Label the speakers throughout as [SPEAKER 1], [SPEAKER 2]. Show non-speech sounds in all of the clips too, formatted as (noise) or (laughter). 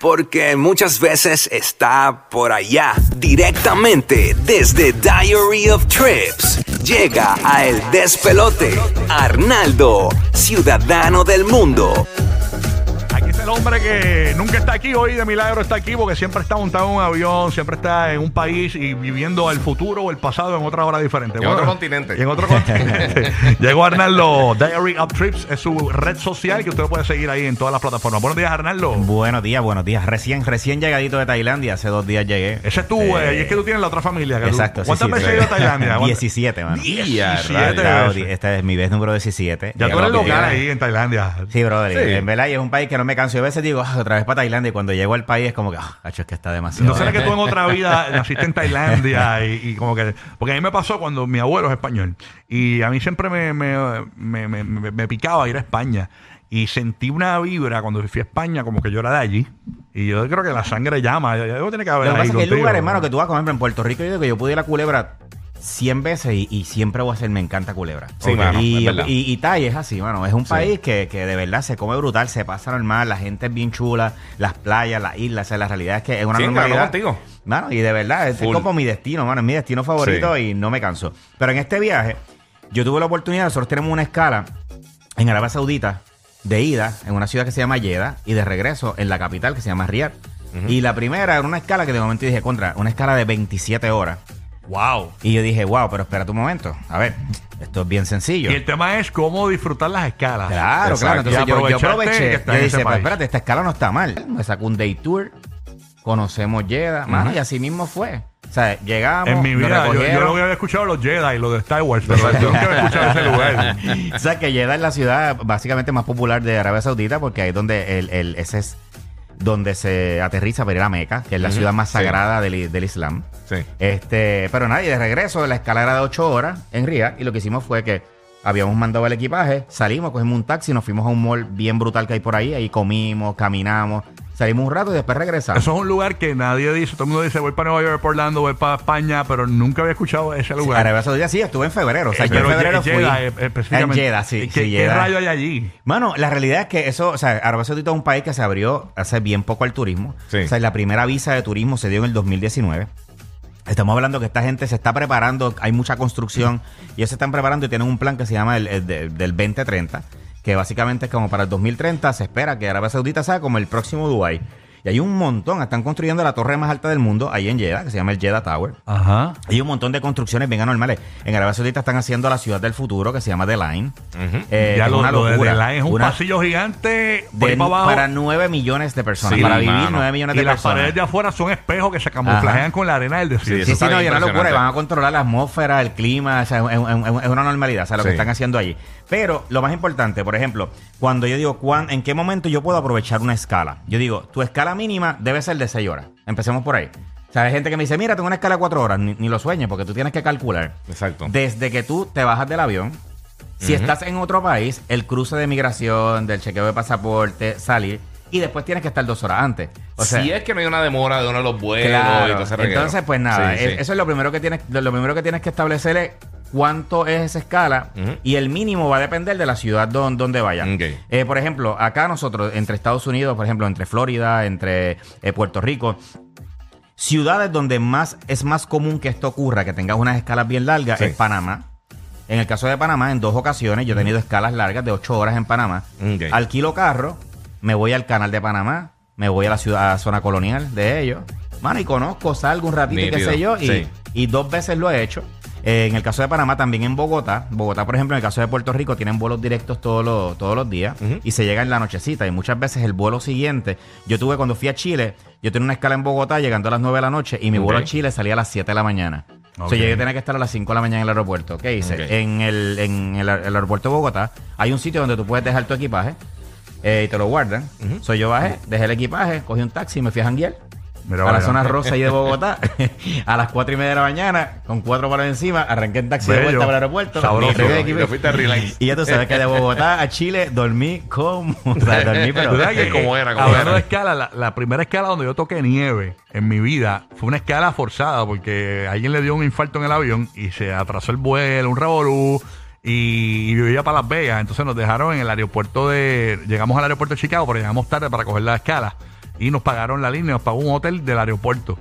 [SPEAKER 1] Porque muchas veces está por allá, directamente desde Diary of Trips. Llega a El Despelote, Arnaldo, ciudadano del mundo.
[SPEAKER 2] Hombre que nunca está aquí, hoy de milagro está aquí porque siempre está montado en un avión, siempre está en un país y viviendo el futuro o el pasado en otra hora diferente.
[SPEAKER 3] En otro continente.
[SPEAKER 2] y en otro continente. (laughs) Llegó Arnaldo, Diary of Trips, es su red social que usted puede seguir ahí en todas las plataformas. Buenos días, Arnaldo.
[SPEAKER 4] Buenos días, buenos días. Recién, recién llegadito de Tailandia, hace dos días llegué.
[SPEAKER 2] Ese es tú, eh, y es que tú tienes la otra familia. que tú-
[SPEAKER 4] Exacto. sí,
[SPEAKER 2] ¿Cuántas
[SPEAKER 4] sí,
[SPEAKER 2] veces
[SPEAKER 4] sí.
[SPEAKER 2] has ido a Tailandia? (laughs) ¿Cuántas?
[SPEAKER 4] 17, mano.
[SPEAKER 2] 17
[SPEAKER 4] Claro. Esta es mi vez número 17.
[SPEAKER 2] Ya tú eres local ahí en Tailandia.
[SPEAKER 4] Sí, brother.
[SPEAKER 3] Sí.
[SPEAKER 4] En verdad, y es un país que no me canso. Yo a veces digo, "Ah, otra vez para Tailandia. Y cuando llego al país es como que, ah, cacho, es que está demasiado.
[SPEAKER 2] ¿No será que tú en otra vida (laughs) naciste en Tailandia y, y como que... Porque a mí me pasó cuando mi abuelo es español y a mí siempre me, me, me, me- picaba ir a España y sentí una vibra cuando fui a España como que yo era de allí y yo creo que la sangre llama. Yo, yo tiene que haber
[SPEAKER 4] Lo que pasa es que hay lugares, hermano, que tú vas a comer. pero En Puerto Rico yo digo que yo pude ir a Culebra 100 veces y, y siempre voy a hacer, me encanta Culebra.
[SPEAKER 3] Sí,
[SPEAKER 4] Ok.
[SPEAKER 3] mano,
[SPEAKER 4] y,
[SPEAKER 3] es
[SPEAKER 4] y, y Tai es así, mano. Es un país que, que de verdad se come brutal, se pasa normal, la gente es bien chula, las playas, las islas. O sea, la realidad es que es una
[SPEAKER 3] Sí,
[SPEAKER 4] normalidad.
[SPEAKER 3] claro.
[SPEAKER 4] Mano, y de verdad, es
[SPEAKER 3] Full.
[SPEAKER 4] como mi destino, mano. Es mi destino favorito y no me canso. Pero en este viaje, yo tuve la oportunidad, nosotros tenemos una escala en Arabia Saudita de ida en una ciudad que se llama Jeddah y de regreso en la capital que se llama Riyadh. Y la primera era una escala que de momento dije, contra, una escala de 27 horas.
[SPEAKER 2] Wow.
[SPEAKER 4] Y yo dije, wow, pero espérate un momento. A ver, esto es bien sencillo.
[SPEAKER 2] Y el tema es cómo disfrutar las escalas.
[SPEAKER 4] Claro,
[SPEAKER 3] Exacto.
[SPEAKER 4] claro. Entonces yo, yo
[SPEAKER 2] que
[SPEAKER 4] aproveché.
[SPEAKER 2] está
[SPEAKER 4] Yo dije,
[SPEAKER 2] ese
[SPEAKER 4] pues espérate, esta escala no está mal. Me sacó un day tour, conocemos Jeddah, mano, y así mismo fue. O sea, llegamos,
[SPEAKER 2] En mi vida, yo, yo que había escuchado los Jedi y los de Star Wars, pero (laughs) yo nunca había escuchado ese lugar.
[SPEAKER 4] O sea, que Jeddah es la ciudad básicamente más popular de Arabia Saudita porque ahí es donde el, el- ese es donde se aterriza para ir a Meca, que es la ciudad más
[SPEAKER 3] sí.
[SPEAKER 4] sagrada del, del Islam.
[SPEAKER 3] Sí.
[SPEAKER 4] Este, pero nada, y de regreso, la escala era de 8 horas en Riyadh y lo que hicimos fue que habíamos mandado el equipaje, salimos, cogimos un taxi, nos fuimos a un mall bien brutal que hay por ahí, ahí comimos, caminamos, salimos un rato y después regresamos.
[SPEAKER 2] Eso es un lugar que nadie dice, todo el mundo dice, voy para Nueva York, Orlando, voy para España, pero nunca había escuchado ese lugar.
[SPEAKER 4] Arabia Saudita sí, estuve en febrero, o sea,
[SPEAKER 2] Eh,
[SPEAKER 4] yo en
[SPEAKER 2] pero
[SPEAKER 4] febrero fui
[SPEAKER 2] Jeddah, eh, específicamente.
[SPEAKER 4] en Jeddah, sí,
[SPEAKER 2] ¿Qué,
[SPEAKER 4] sí,
[SPEAKER 2] qué
[SPEAKER 4] Jeddah.
[SPEAKER 2] rayo hay allí?
[SPEAKER 4] Mano, la realidad es que eso, o sea, Arabia Saudita es un país que se abrió hace bien poco al turismo.
[SPEAKER 3] Sí.
[SPEAKER 4] O sea, la primera visa de turismo se dio en el 2019. Estamos hablando que esta gente se está preparando, hay mucha construcción y ellos se están preparando y tienen un plan que se llama el, el de- del 2030, que básicamente es como para el 2030 se espera que Arabia Saudita sea como el próximo Dubai. Y hay un montón, están construyendo la torre más alta del mundo ahí en Jeddah, que se llama el Jeddah Tower.
[SPEAKER 2] Ajá.
[SPEAKER 4] Hay un montón de construcciones bien anormales. En Arabia Saudita están haciendo la ciudad del futuro que se llama The Line.
[SPEAKER 3] Ujú.
[SPEAKER 4] Eh,
[SPEAKER 2] ya
[SPEAKER 4] es
[SPEAKER 2] lo,
[SPEAKER 4] una
[SPEAKER 2] lo de
[SPEAKER 4] locura.
[SPEAKER 2] The Line es un
[SPEAKER 4] Una-
[SPEAKER 2] pasillo gigante
[SPEAKER 4] de-
[SPEAKER 2] para abajo.
[SPEAKER 4] para 9 millones de personas.
[SPEAKER 3] Sí,
[SPEAKER 4] para vivir
[SPEAKER 3] mano.
[SPEAKER 4] 9 millones
[SPEAKER 2] y
[SPEAKER 4] de
[SPEAKER 2] las
[SPEAKER 4] personas.
[SPEAKER 2] paredes de afuera son espejos que se camuflajean
[SPEAKER 4] Ajá.
[SPEAKER 2] con la arena del desierto.
[SPEAKER 3] Sí,
[SPEAKER 4] Sí, sí, no, y una locura. y. Van a controlar la atmósfera, el clima. O sea, es, es- es una normalidad, o sea, lo que
[SPEAKER 3] Sí.
[SPEAKER 4] están haciendo allí. Pero lo más importante, por ejemplo, cuando yo digo, ¿cuán- ¿en qué momento yo puedo aprovechar una escala? Yo digo, tu escala mínima debe ser de 6 horas. Empecemos por ahí. O sea, hay gente que me dice, mira, tengo una escala de 4 horas. Ni, ni lo sueñes, porque tú tienes que calcular.
[SPEAKER 3] Exacto.
[SPEAKER 4] Desde que tú te bajas del avión, si estás en otro país, el cruce de migración, del chequeo de pasaporte, salir, y después tienes que estar dos horas antes. O sea,
[SPEAKER 3] si es que no hay una demora de uno de los vuelos y
[SPEAKER 4] Claro.
[SPEAKER 3] todo ese.
[SPEAKER 4] Entonces, pues nada,
[SPEAKER 3] Sí, sí.
[SPEAKER 4] eso es lo primero que tienes, lo primero que tienes que establecer es cuánto es esa escala y el mínimo va a depender de la ciudad don- donde vayan.
[SPEAKER 3] Ok.
[SPEAKER 4] Eh, por ejemplo, acá nosotros, entre Estados Unidos, por ejemplo, entre Florida, entre eh, Puerto Rico, ciudades donde más es más común que esto ocurra, que tengas unas escalas bien largas,
[SPEAKER 3] Sí.
[SPEAKER 4] es Panamá. En el caso de Panamá, en dos ocasiones yo he tenido escalas largas de ocho horas en Panamá.
[SPEAKER 3] Ok.
[SPEAKER 4] Alquilo carro, me voy al canal de Panamá, me voy a la ciudad, a la zona colonial de ellos. Mano, y conozco, salgo un ratito y qué sé yo, y,
[SPEAKER 3] sí.
[SPEAKER 4] y dos veces lo he hecho. Eh, en el caso de Panamá, también en Bogotá. Bogotá, por ejemplo, en el caso de Puerto Rico, tienen vuelos directos todos los, todos los días y se llega en la nochecita. Y muchas veces el vuelo siguiente, yo tuve cuando fui a Chile, yo tenía una escala en Bogotá llegando a las 9 de la noche y mi vuelo a Chile salía a las 7 de la mañana. O
[SPEAKER 2] Ok.
[SPEAKER 4] sea, yo tenía que estar a las 5 de la mañana en el aeropuerto. ¿Qué hice? En, el, en el, el aeropuerto de Bogotá hay un sitio donde tú puedes dejar tu equipaje eh, y te lo guardan.
[SPEAKER 3] Ujú.
[SPEAKER 4] Soy yo bajé, dejé el equipaje, cogí un taxi y me fui a janguear.
[SPEAKER 2] Mira,
[SPEAKER 4] a la
[SPEAKER 2] vaya.
[SPEAKER 4] zona rosa ahí de Bogotá, (laughs) a las 4 y media de la mañana, con cuatro palos encima, arranqué en taxi de vuelta para el aeropuerto.
[SPEAKER 2] Sabroso.
[SPEAKER 3] Y te fuiste a relax.
[SPEAKER 4] y ya tú sabes que de Bogotá a Chile dormí como. (laughs) O sea, dormí, pero.
[SPEAKER 2] Tú sabes que,
[SPEAKER 3] Como era, como
[SPEAKER 2] escala, la, la primera escala donde yo toqué nieve en mi vida fue una escala forzada porque alguien le dio un infarto en el avión y se atrasó el vuelo, un revolú. Y, y vivía para Las Vegas, entonces nos dejaron en el aeropuerto de. Llegamos al aeropuerto de Chicago, pero llegamos tarde para coger la escala. Y nos pagaron la línea, nos pagó un hotel del aeropuerto.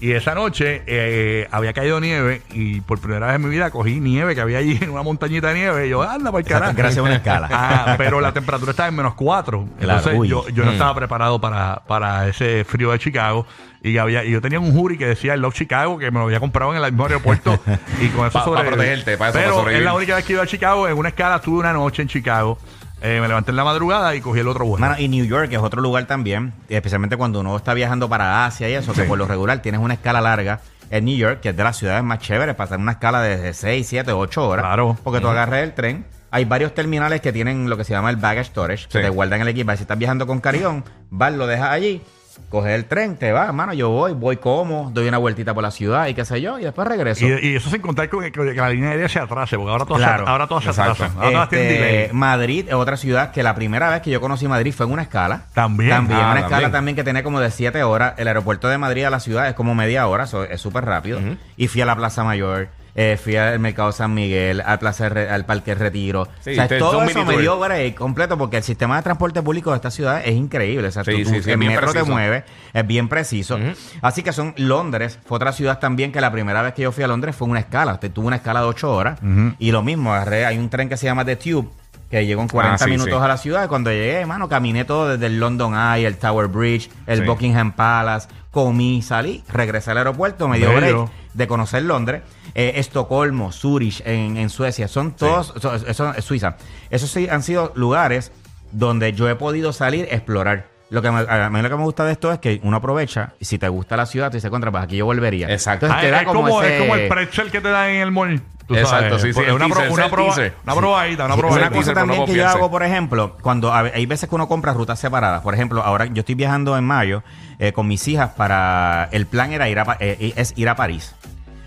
[SPEAKER 2] Y esa noche eh, había caído nieve y por primera vez en mi vida cogí nieve que había allí en una montañita de nieve. Y yo, anda, por carajo.
[SPEAKER 4] Gracias a una escala. (laughs)
[SPEAKER 2] Ah, pero la temperatura estaba en menos 4.
[SPEAKER 4] Claro,
[SPEAKER 2] Entonces
[SPEAKER 4] uy.
[SPEAKER 2] yo, yo no
[SPEAKER 4] Mm.
[SPEAKER 2] estaba preparado para, para ese frío de Chicago. Y, había, y yo tenía un jury que decía el Love Chicago, que me lo había comprado en el mismo aeropuerto. (laughs) y con eso
[SPEAKER 3] Pa- pa
[SPEAKER 2] sobreviví.
[SPEAKER 3] protegerte, pa eso,
[SPEAKER 2] Pero es la única vez que ido a Chicago. En una escala estuve una noche en Chicago. Eh, me levanté en la madrugada y cogí el otro vuelo.
[SPEAKER 4] Mano, y New York es otro lugar también, especialmente cuando uno está viajando para Asia y eso, que por lo regular tienes una escala larga en New York, que es de las ciudades más chéveres, para hacer una escala de 6, 7, 8 horas.
[SPEAKER 2] Claro.
[SPEAKER 4] Porque tú agarras el tren. Hay varios terminales que tienen lo que se llama el baggage storage, que te guardan el equipaje. Si estás viajando con carrión, vas, lo dejas allí, coges el tren, te vas, mano, yo voy, voy como, doy una vueltita por la ciudad y qué sé yo, y después regreso.
[SPEAKER 2] y, y eso sin contar con que, que la línea aérea se atrase, porque ahora todas,
[SPEAKER 4] Claro.
[SPEAKER 2] se, ahora todas se atrasan. Ahora
[SPEAKER 4] Este,
[SPEAKER 2] delay.
[SPEAKER 4] Madrid es otra ciudad que la primera vez que yo conocí Madrid fue en una escala.
[SPEAKER 2] También.
[SPEAKER 4] También,
[SPEAKER 3] Ah,
[SPEAKER 4] una
[SPEAKER 3] también.
[SPEAKER 4] escala también que tenía como de 7 horas. El aeropuerto de Madrid a la ciudad es como media hora, so- es súper rápido. Y fui a la Plaza Mayor, eh, fui al Mercado San Miguel, al, Plaza al Parque Retiro.
[SPEAKER 3] Sí,
[SPEAKER 4] o sea,
[SPEAKER 3] te-
[SPEAKER 4] todo
[SPEAKER 3] son
[SPEAKER 4] eso
[SPEAKER 3] mini
[SPEAKER 4] me
[SPEAKER 3] tour.
[SPEAKER 4] dio break completo porque el sistema de transporte público de esta ciudad es increíble. O sea, tú-
[SPEAKER 3] sí,
[SPEAKER 4] tú-
[SPEAKER 3] sí, es
[SPEAKER 4] el
[SPEAKER 3] bien
[SPEAKER 4] metro te
[SPEAKER 3] preciso.
[SPEAKER 4] mueve, es bien preciso. Así que son Londres, fue otra ciudad también que la primera vez que yo fui a Londres fue una escala. Te tuve una escala de 8 horas. Y lo mismo, agarré, hay un tren que se llama The Tube que llegó en 40
[SPEAKER 3] Ah, sí,
[SPEAKER 4] minutos
[SPEAKER 3] sí.
[SPEAKER 4] a la ciudad. Y cuando llegué, mano, caminé todo desde el London Eye, el Tower Bridge, el
[SPEAKER 3] Sí.
[SPEAKER 4] Buckingham Palace, comí, salí, regresé al aeropuerto, me dio
[SPEAKER 2] Bello.
[SPEAKER 4] break de conocer Londres, eh, Estocolmo, Zurich en, en Suecia, son todos, so- eso es Suiza. Esos sí han sido lugares donde yo he podido salir, explorar. Lo que me, a mí lo que me gusta de esto es que uno aprovecha y si te gusta la ciudad, tú dices, contra, pues aquí yo volvería.
[SPEAKER 3] Exacto.
[SPEAKER 4] Entonces
[SPEAKER 2] Ah,
[SPEAKER 4] te da
[SPEAKER 2] es,
[SPEAKER 4] como,
[SPEAKER 2] como,
[SPEAKER 4] ese-
[SPEAKER 2] es como el pretzel que te dan en el mall. tú
[SPEAKER 3] Exacto,
[SPEAKER 2] sabes.
[SPEAKER 3] sí, sí,
[SPEAKER 2] una, pro-
[SPEAKER 3] teaser,
[SPEAKER 2] una, proba- una probadita, una
[SPEAKER 3] Sí.
[SPEAKER 4] Una
[SPEAKER 2] probadita.
[SPEAKER 3] teaser,
[SPEAKER 4] cosa también
[SPEAKER 3] no
[SPEAKER 4] que yo hago, por ejemplo, cuando a- hay veces que uno compra rutas separadas. Por ejemplo, ahora yo estoy viajando en mayo eh, con mis hijas para... El plan era ir a, eh, es ir a París.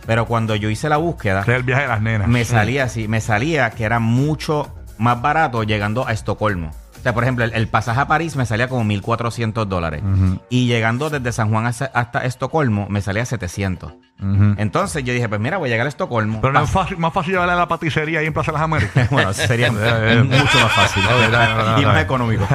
[SPEAKER 4] Pero cuando yo hice la búsqueda,
[SPEAKER 2] el viaje de las nenas.
[SPEAKER 4] me salía así, me salía que era mucho más barato llegando a Estocolmo. O sea, por ejemplo, el, el pasaje a París me salía como 1.400 dólares. Y llegando desde San Juan hasta, hasta Estocolmo me salía 700.
[SPEAKER 2] Ujú.
[SPEAKER 4] Entonces yo dije, pues mira, voy a llegar a Estocolmo.
[SPEAKER 2] Pero no es fácil, más fácil llevarla a la paticería ahí en Plaza de las Américas. (laughs)
[SPEAKER 4] bueno, eso sería (laughs) mucho más fácil. y más económico.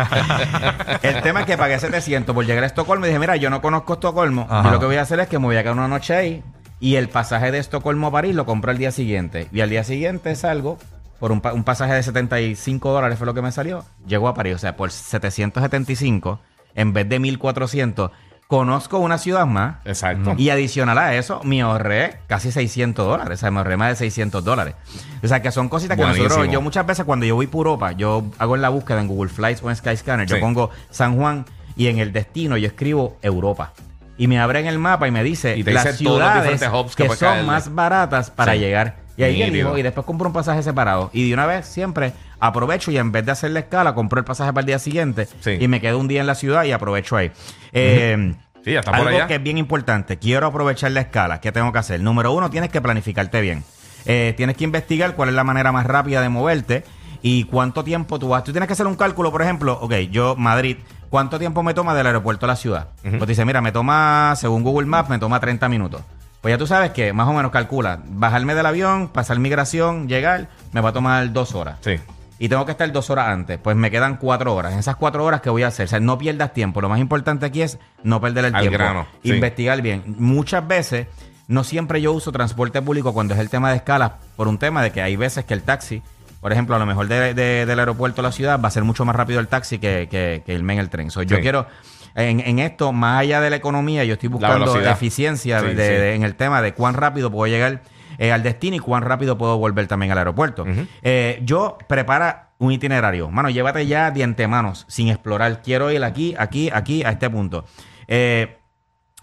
[SPEAKER 4] (laughs) El tema es que pagué 700 por llegar a Estocolmo y dije, mira, yo no conozco Estocolmo.
[SPEAKER 2] Ajá.
[SPEAKER 4] Yo lo que voy a hacer es que me voy a quedar una noche ahí y el pasaje de Estocolmo a París lo compro el día siguiente. Y al día siguiente salgo por un, pa- un pasaje de 75 dólares fue lo que me salió. Llego a París, o sea, por 775 en vez de 1400. Conozco una ciudad más.
[SPEAKER 3] Exacto.
[SPEAKER 4] Y adicional a eso, me ahorré casi 600 dólares. O sea, me ahorré más de 600 dólares. O sea, que son cositas que
[SPEAKER 3] Buenísimo.
[SPEAKER 4] nosotros, yo muchas veces cuando yo voy por Europa, yo hago la búsqueda en Google Flights o en Skyscanner, yo
[SPEAKER 3] Sí.
[SPEAKER 4] pongo San Juan y en el destino yo escribo Europa. Y me abre en el mapa y me dice
[SPEAKER 3] Y
[SPEAKER 4] las
[SPEAKER 3] dice
[SPEAKER 4] ciudades
[SPEAKER 3] que
[SPEAKER 4] son
[SPEAKER 3] caerle.
[SPEAKER 4] más baratas para
[SPEAKER 3] Sí.
[SPEAKER 4] llegar. Y ahí elijo y después compro un pasaje separado. Y de una vez siempre aprovecho y en vez de hacer la escala, compro el pasaje para el día siguiente
[SPEAKER 3] Sí.
[SPEAKER 4] y me quedo un día en la ciudad y aprovecho ahí. Eh,
[SPEAKER 3] Sí, está por
[SPEAKER 4] algo
[SPEAKER 3] allá.
[SPEAKER 4] que es bien importante. Quiero aprovechar la escala. ¿Qué tengo que hacer? Número uno, tienes que planificarte bien. Eh, tienes que investigar cuál es la manera más rápida de moverte y cuánto tiempo tú vas. Tú tienes que hacer un cálculo, por ejemplo, ok, yo, Madrid, ¿cuánto tiempo me toma del aeropuerto a la ciudad? Pues te dice, mira, me toma, según Google Maps, me toma 30 minutos. Pues ya tú sabes que más o menos calcula, bajarme del avión, pasar migración, llegar, me va a tomar dos horas
[SPEAKER 3] Sí.
[SPEAKER 4] y tengo que estar dos horas antes, pues me quedan cuatro horas. En esas cuatro horas, ¿qué voy a hacer? O sea, no pierdas tiempo. Lo más importante aquí es no perder el
[SPEAKER 3] Al
[SPEAKER 4] tiempo.
[SPEAKER 3] grano, sí.
[SPEAKER 4] Investigar bien. Muchas veces, no siempre yo uso transporte público cuando es el tema de escala, por un tema de que hay veces que el taxi, por ejemplo, a lo mejor de- de- del aeropuerto a la ciudad, va a ser mucho más rápido el taxi que, que, que irme en el tren. So, Yo
[SPEAKER 3] Sí.
[SPEAKER 4] quiero, en, en esto, más allá de la economía, yo estoy buscando eficiencia
[SPEAKER 3] Sí,
[SPEAKER 4] de-
[SPEAKER 3] sí.
[SPEAKER 4] de- en el tema de cuán rápido puedo llegar eh, al destino y cuán rápido puedo volver también al aeropuerto. Eh, yo prepara un itinerario. Mano, llévate ya de antemano, sin explorar. Quiero ir aquí, aquí, aquí, a este punto. Eh,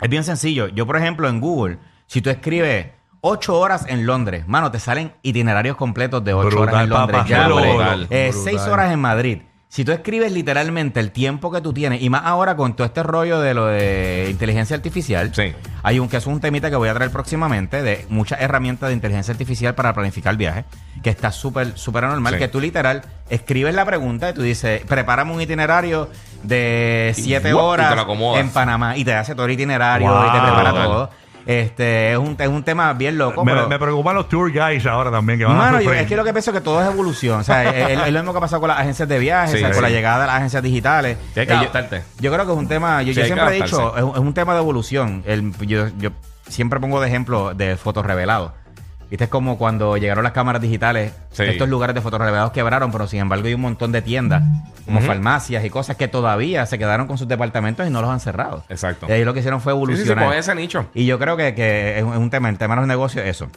[SPEAKER 4] es bien sencillo. Yo, por ejemplo, en Google, si tú escribes 8 horas en Londres, mano, te salen itinerarios completos de 8 horas en Londres.
[SPEAKER 2] papá,
[SPEAKER 4] Ya,
[SPEAKER 3] brutal,
[SPEAKER 4] Eh,
[SPEAKER 2] brutal.
[SPEAKER 4] 6 horas en Madrid. Si tú escribes literalmente el tiempo que tú tienes, y más ahora con todo este rollo de lo de inteligencia artificial,
[SPEAKER 3] Sí.
[SPEAKER 4] hay un que es un temita que voy a traer próximamente de muchas herramientas de inteligencia artificial para planificar viajes, que está súper, súper anormal,
[SPEAKER 3] Sí.
[SPEAKER 4] que tú literal escribes la pregunta y tú dices, prepárame un itinerario de
[SPEAKER 3] Y
[SPEAKER 4] 7
[SPEAKER 3] ¡guap! y
[SPEAKER 4] horas en Panamá y te hace todo el itinerario
[SPEAKER 2] Wow.
[SPEAKER 4] y te prepara todo. Este, es un, es un tema bien loco.
[SPEAKER 2] Me,
[SPEAKER 4] pero-
[SPEAKER 2] me preocupan los tour guys ahora también que van a
[SPEAKER 4] Mano, yo,
[SPEAKER 2] sufrir.
[SPEAKER 4] es que lo que pienso es que todo es evolución. O sea, es, es- es lo mismo que ha pasado con las agencias de viajes,
[SPEAKER 3] Sí,
[SPEAKER 4] o sea,
[SPEAKER 3] sí.
[SPEAKER 4] con la llegada de las agencias digitales.
[SPEAKER 3] Que
[SPEAKER 4] Eh, yo-
[SPEAKER 3] adaptarte.
[SPEAKER 4] Yo, creo que es un tema, yo,
[SPEAKER 3] Sí,
[SPEAKER 4] yo
[SPEAKER 3] hay que
[SPEAKER 4] siempre he dicho,
[SPEAKER 3] adaptarse.
[SPEAKER 4] es un, es un tema de evolución. El- yo, yo siempre pongo de ejemplo de fotos revelados. Viste, es como cuando llegaron las cámaras digitales,
[SPEAKER 3] Sí.
[SPEAKER 4] estos lugares de fotos revelados quebraron, pero sin embargo hay un montón de tiendas, como farmacias y cosas que todavía se quedaron con sus departamentos y no los han cerrado.
[SPEAKER 3] Exacto.
[SPEAKER 4] Y ahí lo que hicieron fue
[SPEAKER 3] Sí, sí, sí,
[SPEAKER 4] evolucionar.
[SPEAKER 3] ese nicho.
[SPEAKER 4] Y yo creo que, que es, un, es un tema, el tema de los negocios, eso.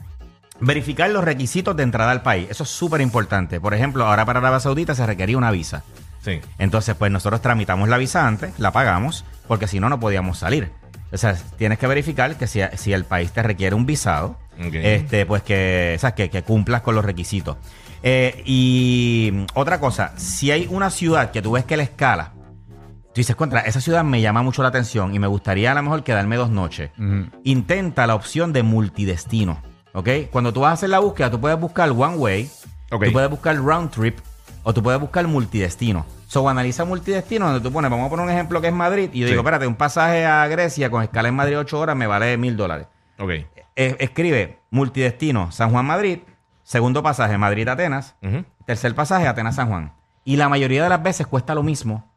[SPEAKER 4] Verificar los requisitos de entrada al país. Eso es súper importante. Por ejemplo, ahora para Arabia Saudita se requería una visa.
[SPEAKER 3] Sí.
[SPEAKER 4] Entonces, pues nosotros tramitamos la visa antes, la pagamos, porque si no, no podíamos salir. O sea, tienes que verificar que si, si el país te requiere un visado, Este, pues que, sea, que, que cumplas con los requisitos. Eh, y otra cosa, si hay una ciudad que tú ves que la escala, tú dices, contra, esa ciudad me llama mucho la atención y me gustaría a lo mejor quedarme dos noches.
[SPEAKER 2] Ujú.
[SPEAKER 4] Intenta la opción de multidestino. ¿Ok? Cuando tú vas a hacer la búsqueda, tú puedes buscar one way,
[SPEAKER 3] Ok.
[SPEAKER 4] tú puedes buscar round trip o tú puedes buscar multidestino. So, analiza multidestino donde tú pones, vamos a poner un ejemplo que es Madrid, y yo
[SPEAKER 3] Sí.
[SPEAKER 4] digo, espérate, un pasaje a Grecia con escala en Madrid 8 horas me vale mil dólares.
[SPEAKER 3] Ok.
[SPEAKER 4] Eh, escribe multidestino San Juan Madrid, segundo pasaje Madrid Atenas, tercer pasaje Atenas San Juan. Y la mayoría de las veces cuesta lo mismo.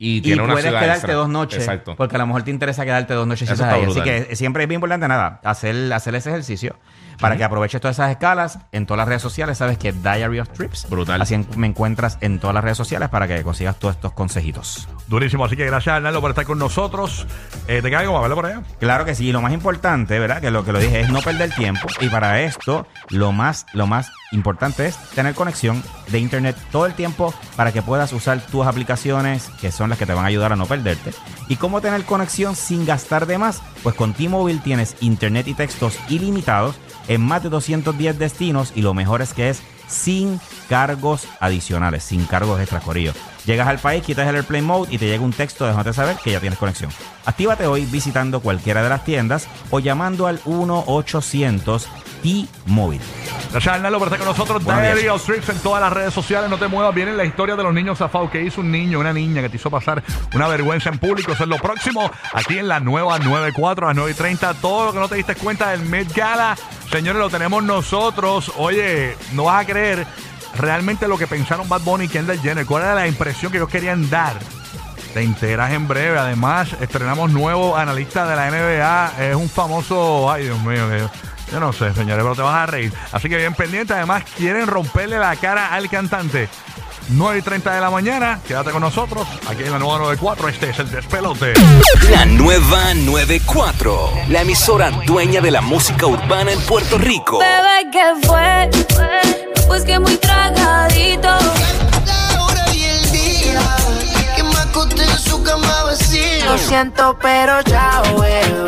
[SPEAKER 3] Y
[SPEAKER 4] Y,
[SPEAKER 3] tiene una
[SPEAKER 4] puedes
[SPEAKER 3] ciudad
[SPEAKER 4] quedarte
[SPEAKER 3] extra.
[SPEAKER 4] dos noches.
[SPEAKER 3] Exacto.
[SPEAKER 4] Porque a lo mejor te interesa quedarte dos noches
[SPEAKER 3] Eso
[SPEAKER 4] ahí. Así que siempre es bien importante nada, hacer, hacer ese ejercicio para que aproveches todas esas escalas en todas las redes sociales. Sabes que Diary of Trips.
[SPEAKER 3] Brutal.
[SPEAKER 4] Así en- me encuentras en todas las redes sociales para que consigas todos estos consejitos.
[SPEAKER 2] Durísimo. Así que gracias, Arnaldo, por estar con nosotros. Eh, ¿Te cae algo más, verlo por allá?
[SPEAKER 4] Claro que sí, y lo más importante, ¿verdad? Que lo que lo dije es no perder tiempo. Y para esto, lo más, lo más importante es tener conexión de internet todo el tiempo para que puedas usar tus aplicaciones, que son las que te van a ayudar a no perderte. ¿Y cómo tener conexión sin gastar de más? Pues con T-Mobile tienes internet y textos ilimitados en más de 210 destinos y lo mejor es que es sin cargos adicionales, sin cargos extra corillo. Llegas al país, quitas el Airplane Mode y te llega un texto dejándote saber que ya tienes conexión. Actívate hoy visitando cualquiera de las tiendas o llamando al 1-800 T-Mobile.
[SPEAKER 2] Gracias, Arnaldo, por estar con nosotros.
[SPEAKER 4] Buenos
[SPEAKER 2] Diary
[SPEAKER 4] días.
[SPEAKER 2] of Trips en todas las redes sociales. No te muevas. Viene la historia de los niños zafados. que hizo un niño, una niña que te hizo pasar una vergüenza en público? Eso es lo próximo. Aquí en la nueva 94 a las 9 y 30. Todo lo que no te diste cuenta del Met Gala, señores, lo tenemos nosotros. Oye, no vas a creer realmente lo que pensaron Bad Bunny y Kendall Jenner. ¿Cuál era la impresión que ellos querían dar? Te enteras en breve. Además, estrenamos nuevo analista de la NBA. Es un famoso. Ay, Dios mío. que- Yo no sé, señores, pero te vas a reír. Así que bien pendiente. Además, quieren romperle la cara al cantante. 9 y 30 de la mañana. Quédate con nosotros. Aquí en la nueva 94. Este es el despelote.
[SPEAKER 1] La nueva 94. La emisora dueña de la música urbana en Puerto Rico.
[SPEAKER 5] Bebé, ¿qué fue? Pues que muy tragadito.
[SPEAKER 6] La hora y el día que me acosté en su cama vacía.
[SPEAKER 5] Lo siento, pero ya, bebé.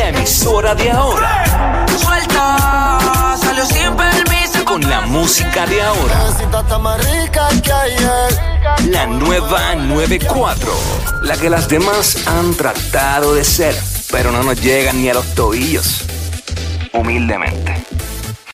[SPEAKER 1] La emisora de ahora.
[SPEAKER 5] Suelta, salió sin permiso.
[SPEAKER 1] Con la música de ahora.
[SPEAKER 6] Necesito está más rica que ayer.
[SPEAKER 1] La nueva 94. La que las demás han tratado de ser, pero no nos llegan ni a los tobillos. Humildemente.